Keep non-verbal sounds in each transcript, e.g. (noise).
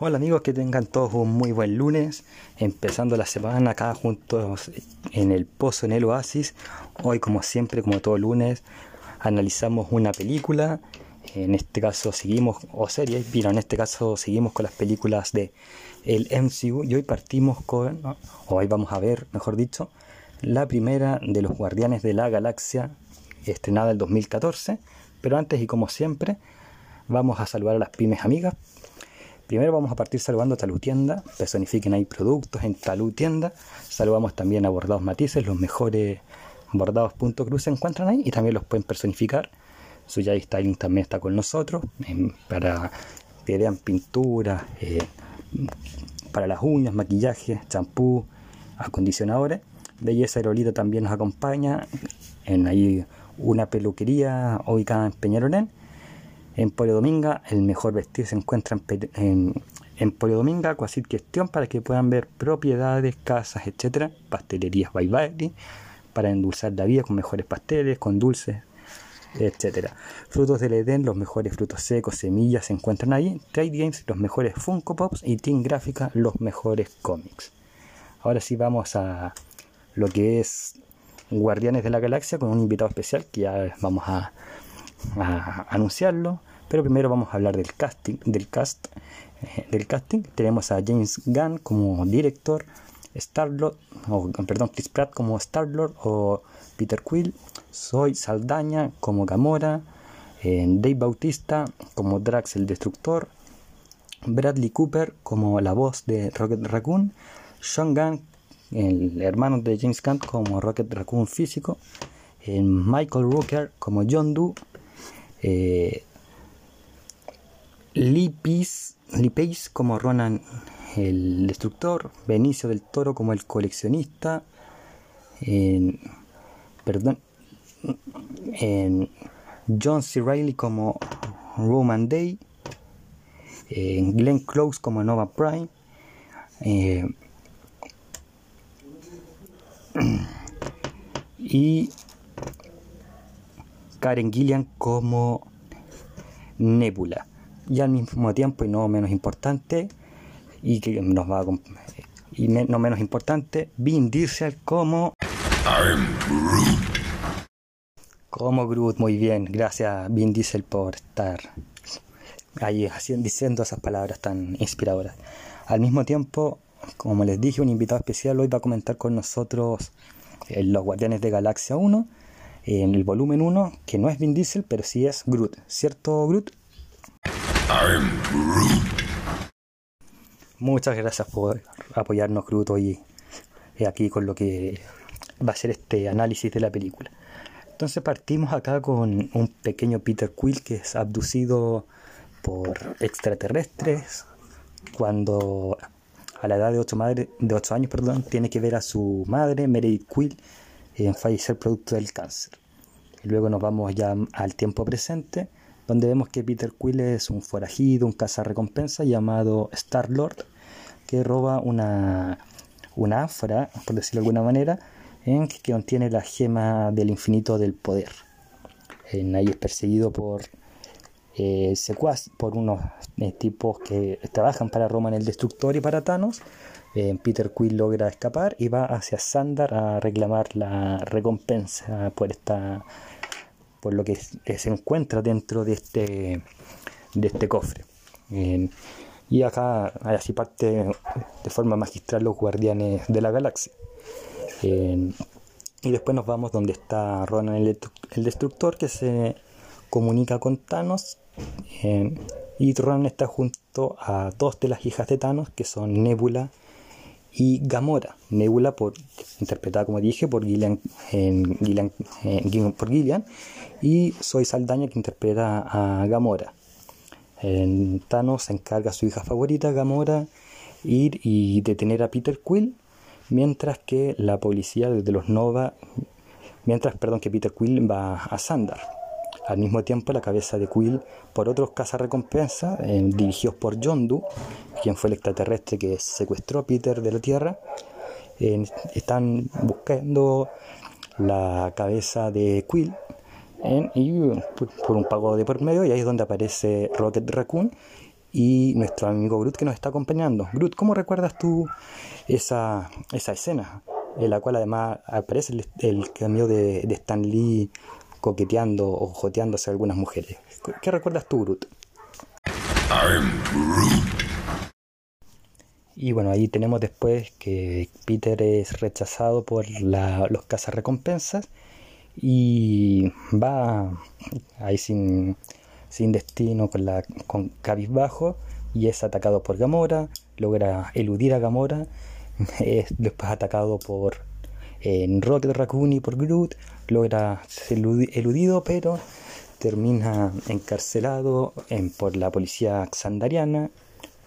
Hola amigos, que tengan todos un muy buen lunes, empezando la semana acá juntos en el pozo en el oasis. Hoy como siempre, como todo lunes, analizamos una película, en este caso seguimos, o series, pero en este caso seguimos con las películas de el MCU y hoy partimos con, hoy vamos a ver, mejor dicho, la primera de los Guardianes de la Galaxia, estrenada el 2014, pero antes y como siempre, vamos a saludar a las pymes amigas Primero vamos a partir saludando a Talutienda, personifiquen ahí productos en Talutienda. Saludamos también a Bordados Matices, los mejores bordados punto cruz se encuentran ahí y también los pueden personificar. Su Yay Styling también está con nosotros para que vean pinturas, eh, para las uñas, maquillaje, champú, acondicionadores. Belleza Aerolito también nos acompaña en ahí una peluquería ubicada en Peñarolén en Dominga, el mejor vestido se encuentra en, en, Dominga, cuasi cuestión para que puedan ver propiedades, casas, etcétera, pastelerías by para endulzar la vida con mejores pasteles, con dulces, etcétera. Frutos del Edén, los mejores frutos secos, semillas se encuentran ahí. Trade Games, los mejores Funko Pops y Team Gráfica, los mejores cómics. Ahora sí vamos a lo que es Guardianes de la Galaxia con un invitado especial que ya vamos a anunciarlo. Pero primero vamos a hablar del casting, del cast, eh, del casting. Tenemos a James Gunn como director, Star-Lord, o perdón, Chris Pratt como Star-Lord o Peter Quill, Soy Saldaña como Gamora, eh, Dave Bautista como Drax el Destructor, Bradley Cooper como la voz de Rocket Raccoon, Sean Gunn, el hermano de James Gunn como Rocket Raccoon físico, eh, Michael Rooker como John Doe, Lipis, Lipeis como Ronan el destructor, Benicio del Toro como el coleccionista, perdón, John C. Reilly como Roman Day, Glenn Close como Nova Prime, eh, (clears throat) y Karen Gillian como Nebula y al mismo tiempo y no menos importante y que nos va a y no menos importante Vin Diesel como Groot. como Groot muy bien. Gracias Vin Diesel por estar ahí diciendo esas palabras tan inspiradoras. Al mismo tiempo como les dije un invitado especial hoy va a comentar con nosotros eh, los Guardianes de Galaxia 1 en el volumen 1 que no es Vin Diesel pero sí es Groot ¿cierto Groot? Muchas gracias por apoyarnos, Cruto, y aquí con lo que va a ser este análisis de la película. Entonces partimos acá con un pequeño Peter Quill que es abducido por extraterrestres cuando a la edad de 8, madre, de años perdón, tiene que ver a su madre, Meredith Quill, en fallecer producto del cáncer. Y luego nos vamos ya al tiempo presente donde vemos que Peter Quill es un forajido, un cazarrecompensa llamado Star-Lord, que roba una, una afra, por decirlo de alguna manera, en que contiene la gema del infinito del poder. En ahí es perseguido por eh, secuaz, por unos eh, tipos que trabajan para Roma en el Destructor y para Thanos. Eh, Peter Quill logra escapar y va hacia Sandar a reclamar la recompensa por esta por lo que se encuentra dentro de este, de este cofre. y acá así parte de forma magistral los guardianes de la galaxia. y después nos vamos donde está Ronan el, destructor que se comunica con Thanos. y Ronan está junto a dos de las hijas de Thanos que son Nebula y Gamora. Nebula por, interpretada como dije por Gillian, por Gillian y Soy Saldaña que interpreta a Gamora. En Thanos se encarga a su hija favorita, Gamora, ir y detener a Peter Quill, mientras que la policía de los Nova, mientras, perdón, que Peter Quill va a Sandar. Al mismo tiempo, la cabeza de Quill por otros cazarrecompensas, eh, dirigidos por Yondu, quien fue el extraterrestre que secuestró a Peter de la Tierra, eh, están buscando la cabeza de Quill y por, un pago de por medio y ahí es donde aparece Rocket Raccoon y nuestro amigo Groot que nos está acompañando. Groot, ¿cómo recuerdas tú esa, esa escena? En la cual además aparece el, el cambio de, de Stan Lee coqueteando o joteándose a algunas mujeres. ¿Qué recuerdas tú, Groot? Y bueno, ahí tenemos después que Peter es rechazado por la, los cazarrecompensas y va ahí sin, sin destino con, la, con cabizbajo y es atacado por Gamora, logra eludir a Gamora, (laughs) es después atacado por en Rocket Raccoon y por Groot, logra ser eludido, pero termina encarcelado en, por la policía xandariana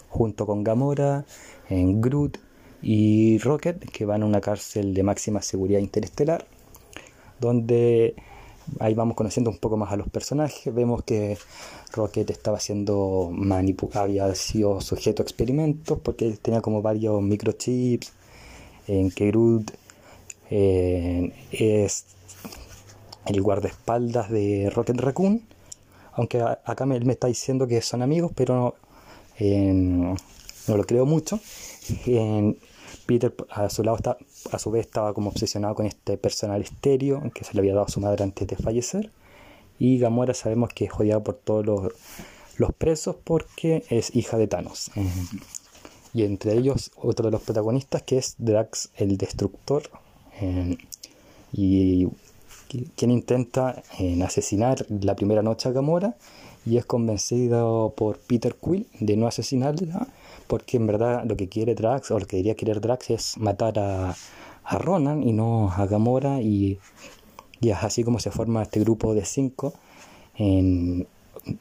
junto con Gamora, en Groot y Rocket, que van a una cárcel de máxima seguridad interestelar, donde ahí vamos conociendo un poco más a los personajes. Vemos que Rocket estaba siendo manipulado, había sido sujeto a experimentos porque tenía como varios microchips, en que Groot eh, es el guardaespaldas de Rocket Raccoon, aunque acá me, me está diciendo que son amigos, pero no lo creo mucho. Peter a su lado está, a su vez estaba como obsesionado con este personal estéreo que se le había dado a su madre antes de fallecer. Y Gamora sabemos que es odiada por todos los, presos porque es hija de Thanos. Y entre ellos otro de los protagonistas que es Drax el Destructor. Y quien intenta eh, asesinar la primera noche a Gamora y es convencido por Peter Quill de no asesinarla porque en verdad lo que quiere Drax o lo que debería querer Drax es matar a, a Ronan y no a Gamora y, y, es así como se forma este grupo de cinco en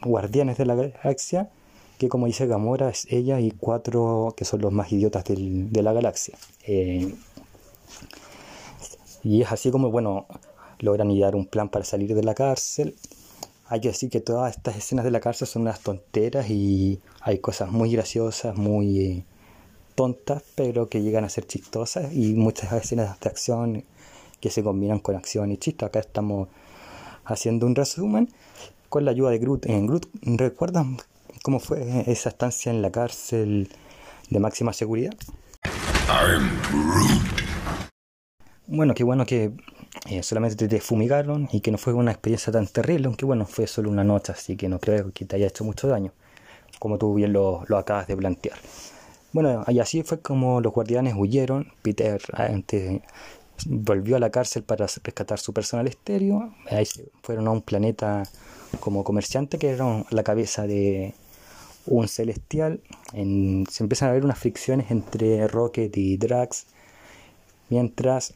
guardianes de la galaxia que como dice Gamora es ella y cuatro que son los más idiotas del, de la galaxia. Eh, y es así como bueno logran idear un plan para salir de la cárcel hay que decir que todas estas escenas de la cárcel son unas tonteras y hay cosas muy graciosas, muy eh, tontas, pero que llegan a ser chistosas y muchas escenas de acción que se combinan con acción y chiste. Acá estamos haciendo un resumen con la ayuda de Groot. En Groot, ¿recuerdan cómo fue esa estancia en la cárcel de máxima seguridad? Bueno, qué bueno que eh, solamente te fumigaron y que no fue una experiencia tan terrible, aunque bueno, fue solo una noche, así que no creo que te haya hecho mucho daño, como tú bien lo, lo acabas de plantear. Bueno, y así fue como los guardianes huyeron, Peter volvió a la cárcel para rescatar su personal estéreo, ahí fueron a un planeta como comerciante que era la cabeza de un celestial, se empiezan a ver unas fricciones entre Rocket y Drax, mientras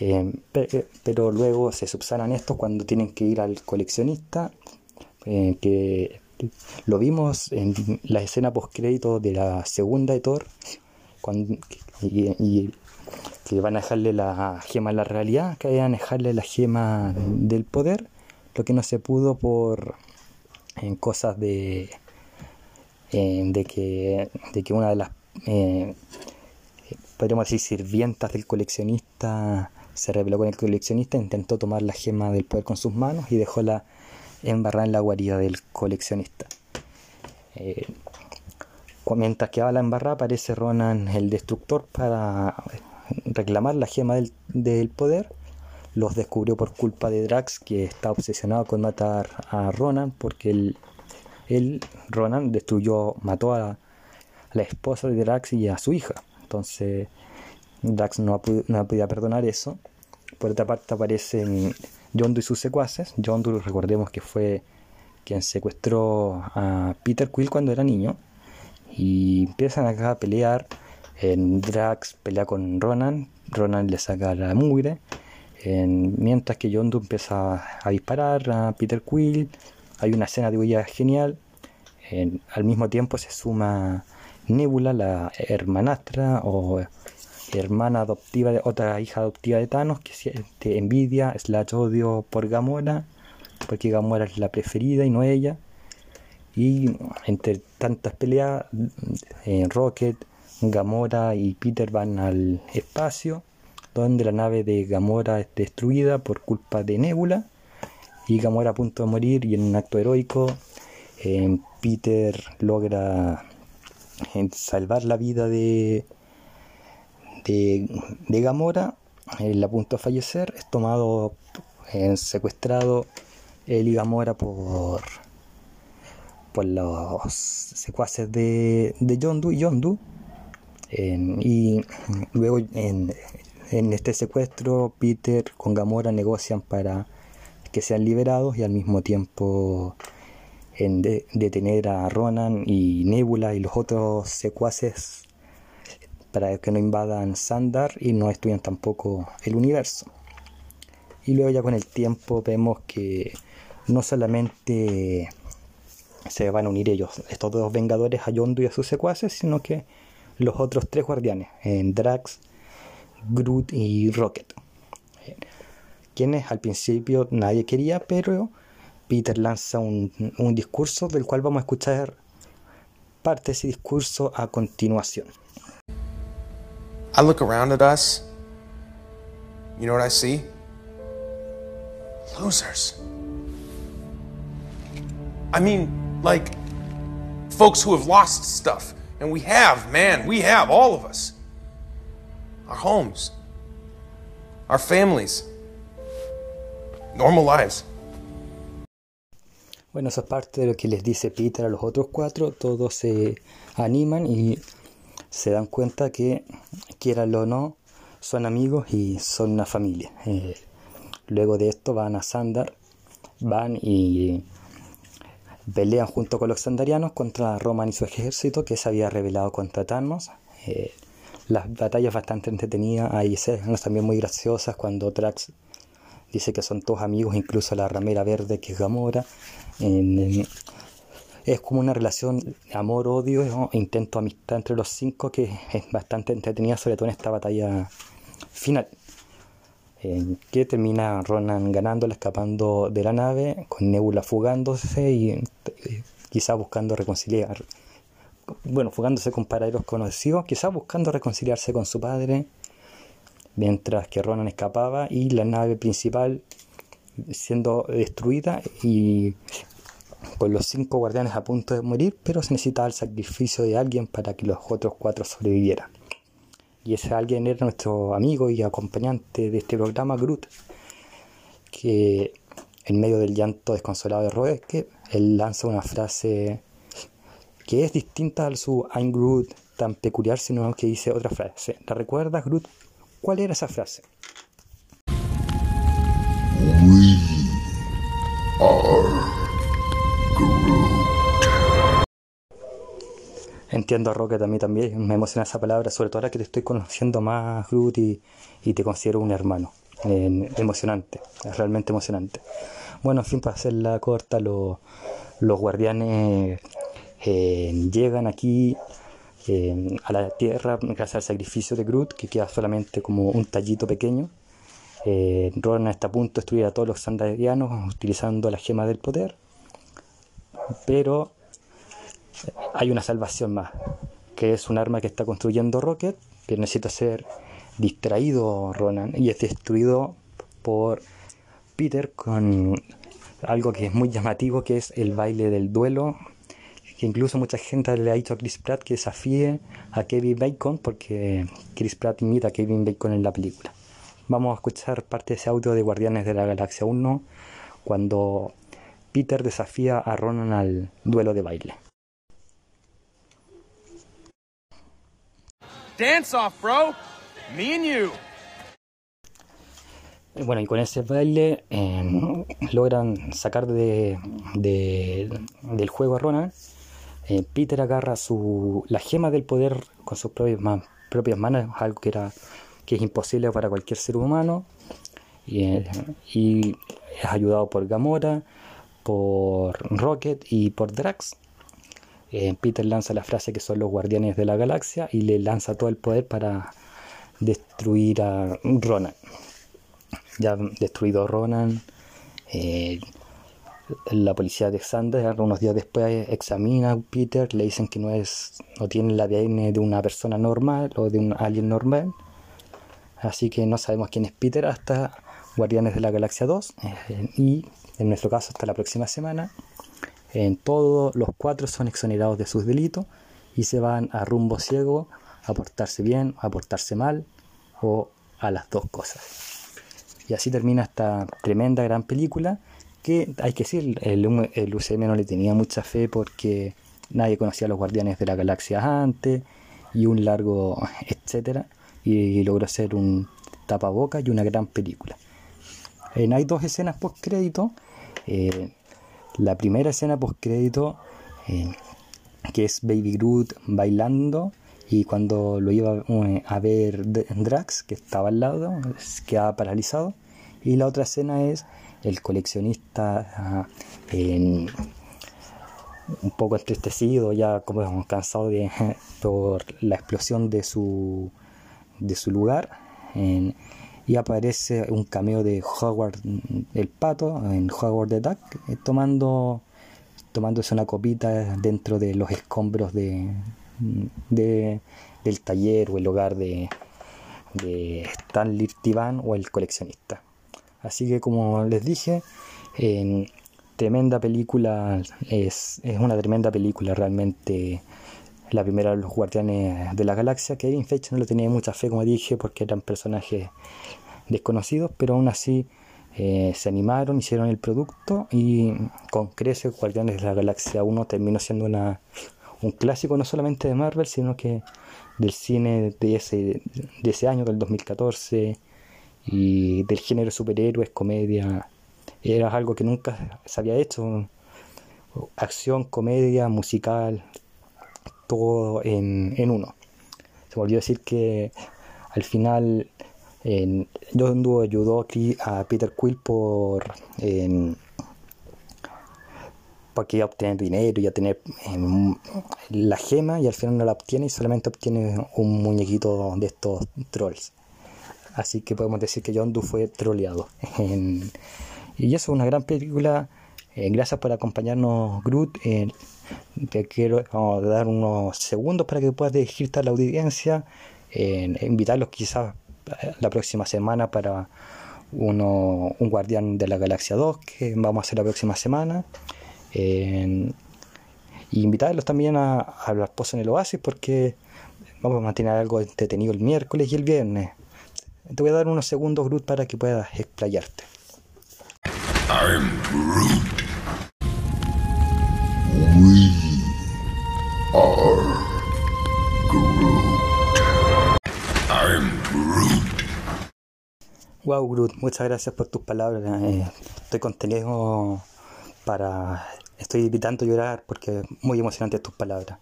eh, eh, pero luego se subsanan estos cuando tienen que ir al coleccionista, eh, que lo vimos en la escena post crédito de la segunda de Thor, cuando, y, que van a dejarle la gema en la realidad, que van a dejarle la gema del poder, lo que no se pudo por en cosas de, de, que, de que una de las podríamos decir sirvientas del coleccionista se rebeló con el coleccionista, intentó tomar la gema del poder con sus manos y dejóla embarrada en la guarida del coleccionista. Eh, mientras que va la embarrada, aparece Ronan el destructor para reclamar la gema del, poder. Los descubrió por culpa de Drax, que está obsesionado con matar a Ronan, porque él, Ronan, destruyó, mató a la esposa de Drax y a su hija. Entonces, Drax no ha, no podido perdonar eso por otra parte aparecen Yondu y sus secuaces. Yondu, recordemos que fue quien secuestró a Peter Quill cuando era niño. Y empiezan acá a pelear. En Drax pelea con Ronan. Ronan le saca la mugre. mientras que Yondu empieza a disparar a Peter Quill. Hay una escena de huella genial. al mismo tiempo se suma Nebula, la hermanastra o hermana adoptiva, de, otra hija adoptiva de Thanos, que siente envidia, slash odio por Gamora, porque Gamora es la preferida y no ella. Y entre tantas peleas, eh, Rocket, Gamora y Peter van al espacio, donde la nave de Gamora es destruida por culpa de Nebula, y Gamora a punto de morir y en un acto heroico Peter logra salvar la vida de, de, Gamora, él a punto de fallecer, es tomado, secuestrado él y Gamora por, por los secuaces de, de Yondu Yondu. y luego en, en este secuestro Peter con Gamora negocian para que sean liberados y al mismo tiempo en detener a Ronan y Nebula y los otros secuaces para que no invadan Sandar y no destruyan tampoco el universo. Y luego ya con el tiempo vemos que no solamente se van a unir ellos, estos dos vengadores a Yondu y a sus secuaces, sino que los otros tres guardianes, en Drax, Groot y Rocket. Quienes al principio nadie quería, pero Peter lanza un, un discurso del cual vamos a escuchar parte de ese discurso a continuación. I look around at us. You know what I see? Losers. I mean, like, folks who have lost stuff. And we have, man, we have, all of us. Our homes, our families, normal lives. Bueno, eso es parte de lo que les dice Peter a los otros cuatro. Todos se animan y se dan cuenta que, quieranlo o no, son amigos y son una familia. Eh, luego de esto van a Sandar, van y pelean junto con los sandarianos contra Roman y su ejército que se había rebelado contra Thanos. Eh, las batallas bastante entretenidas, hay escenas también muy graciosas cuando Drax dice que son todos amigos, incluso la ramera verde que es Gamora. Es como una relación amor-odio, intento amistad entre los cinco que es bastante entretenida, sobre todo en esta batalla final. que termina Ronan ganándola, escapando de la nave, con Nebula fugándose y eh, quizás buscando reconciliar, bueno, fugándose con paraderos conocidos, quizás buscando reconciliarse con su padre mientras que Ronan escapaba y la nave principal siendo destruida y con los cinco guardianes a punto de morir, pero se necesitaba el sacrificio de alguien para que los otros cuatro sobrevivieran. Y ese alguien era nuestro amigo y acompañante de este programa, Groot, que en medio del llanto desconsolado de Roderick, él lanza una frase que es distinta a su I'm Groot tan peculiar, sino que dice otra frase. ¿La recuerdas, Groot? ¿Cuál era esa frase? We are Entiendo a mí también, me emociona esa palabra, sobre todo ahora que te estoy conociendo más, Groot, y, te considero un hermano. emocionante, realmente emocionante. Bueno, en fin, para hacerla corta, los guardianes eh, llegan aquí a la tierra gracias al sacrificio de Groot, que queda solamente como un tallito pequeño. Eh, Ronan está a punto de destruir a todos los sandarianos utilizando la gema del poder, pero hay una salvación más, que es un arma que está construyendo Rocket, que necesita ser distraído Ronan y es destruido por Peter con algo que es muy llamativo, que es el baile del duelo que incluso mucha gente le ha dicho a Chris Pratt que desafíe a Kevin Bacon porque Chris Pratt imita a Kevin Bacon en la película. Vamos a escuchar parte de ese audio de Guardianes de la Galaxia 1 cuando Peter desafía a Ronan al duelo de baile. Dance off, bro. Me and you. Bueno, y con ese baile em, logran sacar de, del juego a Ronan eh, Peter agarra su, la gema del poder con sus propias, manos, algo que, era, que es imposible para cualquier ser humano, y, eh, es ayudado por Gamora, por Rocket y por Drax. Eh, Peter lanza la frase que son los guardianes de la galaxia y le lanza todo el poder para destruir a Ronan. Ya destruido Ronan, la policía de Xander unos días después examina a Peter, le dicen que no es no tiene el ADN de una persona normal o de un alien normal. Así que no sabemos quién es Peter hasta Guardianes de la Galaxia 2 eh, y en nuestro caso hasta la próxima semana. En todos los cuatro son exonerados de sus delitos y se van a rumbo ciego a portarse bien, a portarse mal o a las dos cosas. Y así termina esta tremenda gran película que hay que decir, el, el UCM no le tenía mucha fe porque nadie conocía a los Guardianes de la Galaxia antes y un largo etcétera y logró ser un tapaboca y una gran película. hay dos escenas post crédito. Eh, la primera escena post crédito eh, que es Baby Groot bailando y cuando lo iba eh, a ver Drax que estaba al lado quedaba paralizado y la otra escena es el coleccionista ah, un poco entristecido, ya como cansado (laughs) por la explosión de su, de su lugar. Y aparece un cameo de Howard el pato en Howard the Duck eh, tomando tomándose una copita dentro de los escombros de, de del taller o el hogar de, de Stanley Tivan o el coleccionista. Así que como les dije, en tremenda película, es, es una tremenda película realmente la primera los Guardianes de la Galaxia. Kevin Feige no le tenía mucha fe, como dije, porque eran personajes desconocidos, pero aún así eh, se animaron, hicieron el producto y con creces Guardianes de la Galaxia 1 terminó siendo una, un clásico no solamente de Marvel, sino que del cine de ese, de ese año, del 2014, y del género superhéroes, comedia, era algo que nunca se había hecho. Acción, comedia, musical, todo en, en uno. Se volvió a decir que al final en, John ayudó a Peter Quill por en, porque obtener dinero y a tener la gema y al final no la obtiene y solamente obtiene un muñequito de estos trolls. Así que podemos decir que John Doe fue troleado. y eso es una gran película. Eh, gracias por acompañarnos, Groot. Eh, te quiero dar unos segundos para que puedas dirigirte a la audiencia. Eh, invitarlos quizás la próxima semana para uno, un Guardián de la Galaxia 2 que vamos a hacer la próxima semana. y invitarlos también a, a poses en el oasis porque vamos a mantener algo entretenido el miércoles y el viernes. Te voy a dar unos segundos, Groot, para que puedas explayarte. I'm Groot. We are Wow, Groot, muchas gracias por tus palabras. Eh, estoy contenido para. Estoy evitando llorar porque muy emocionantes tus palabras.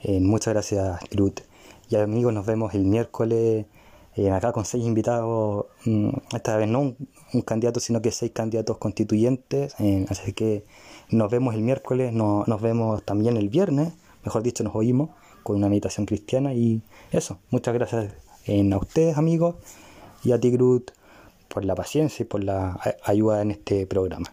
Eh, muchas gracias, Groot. Y amigos, nos vemos el miércoles eh, acá con seis invitados, mm, esta vez no un, candidato, sino que seis candidatos constituyentes. Eh, así que nos vemos el miércoles, no, nos vemos también el viernes, mejor dicho, nos oímos con una meditación cristiana. Y eso, muchas gracias a ustedes, amigos, y a ti, Groot, por la paciencia y por la ayuda en este programa.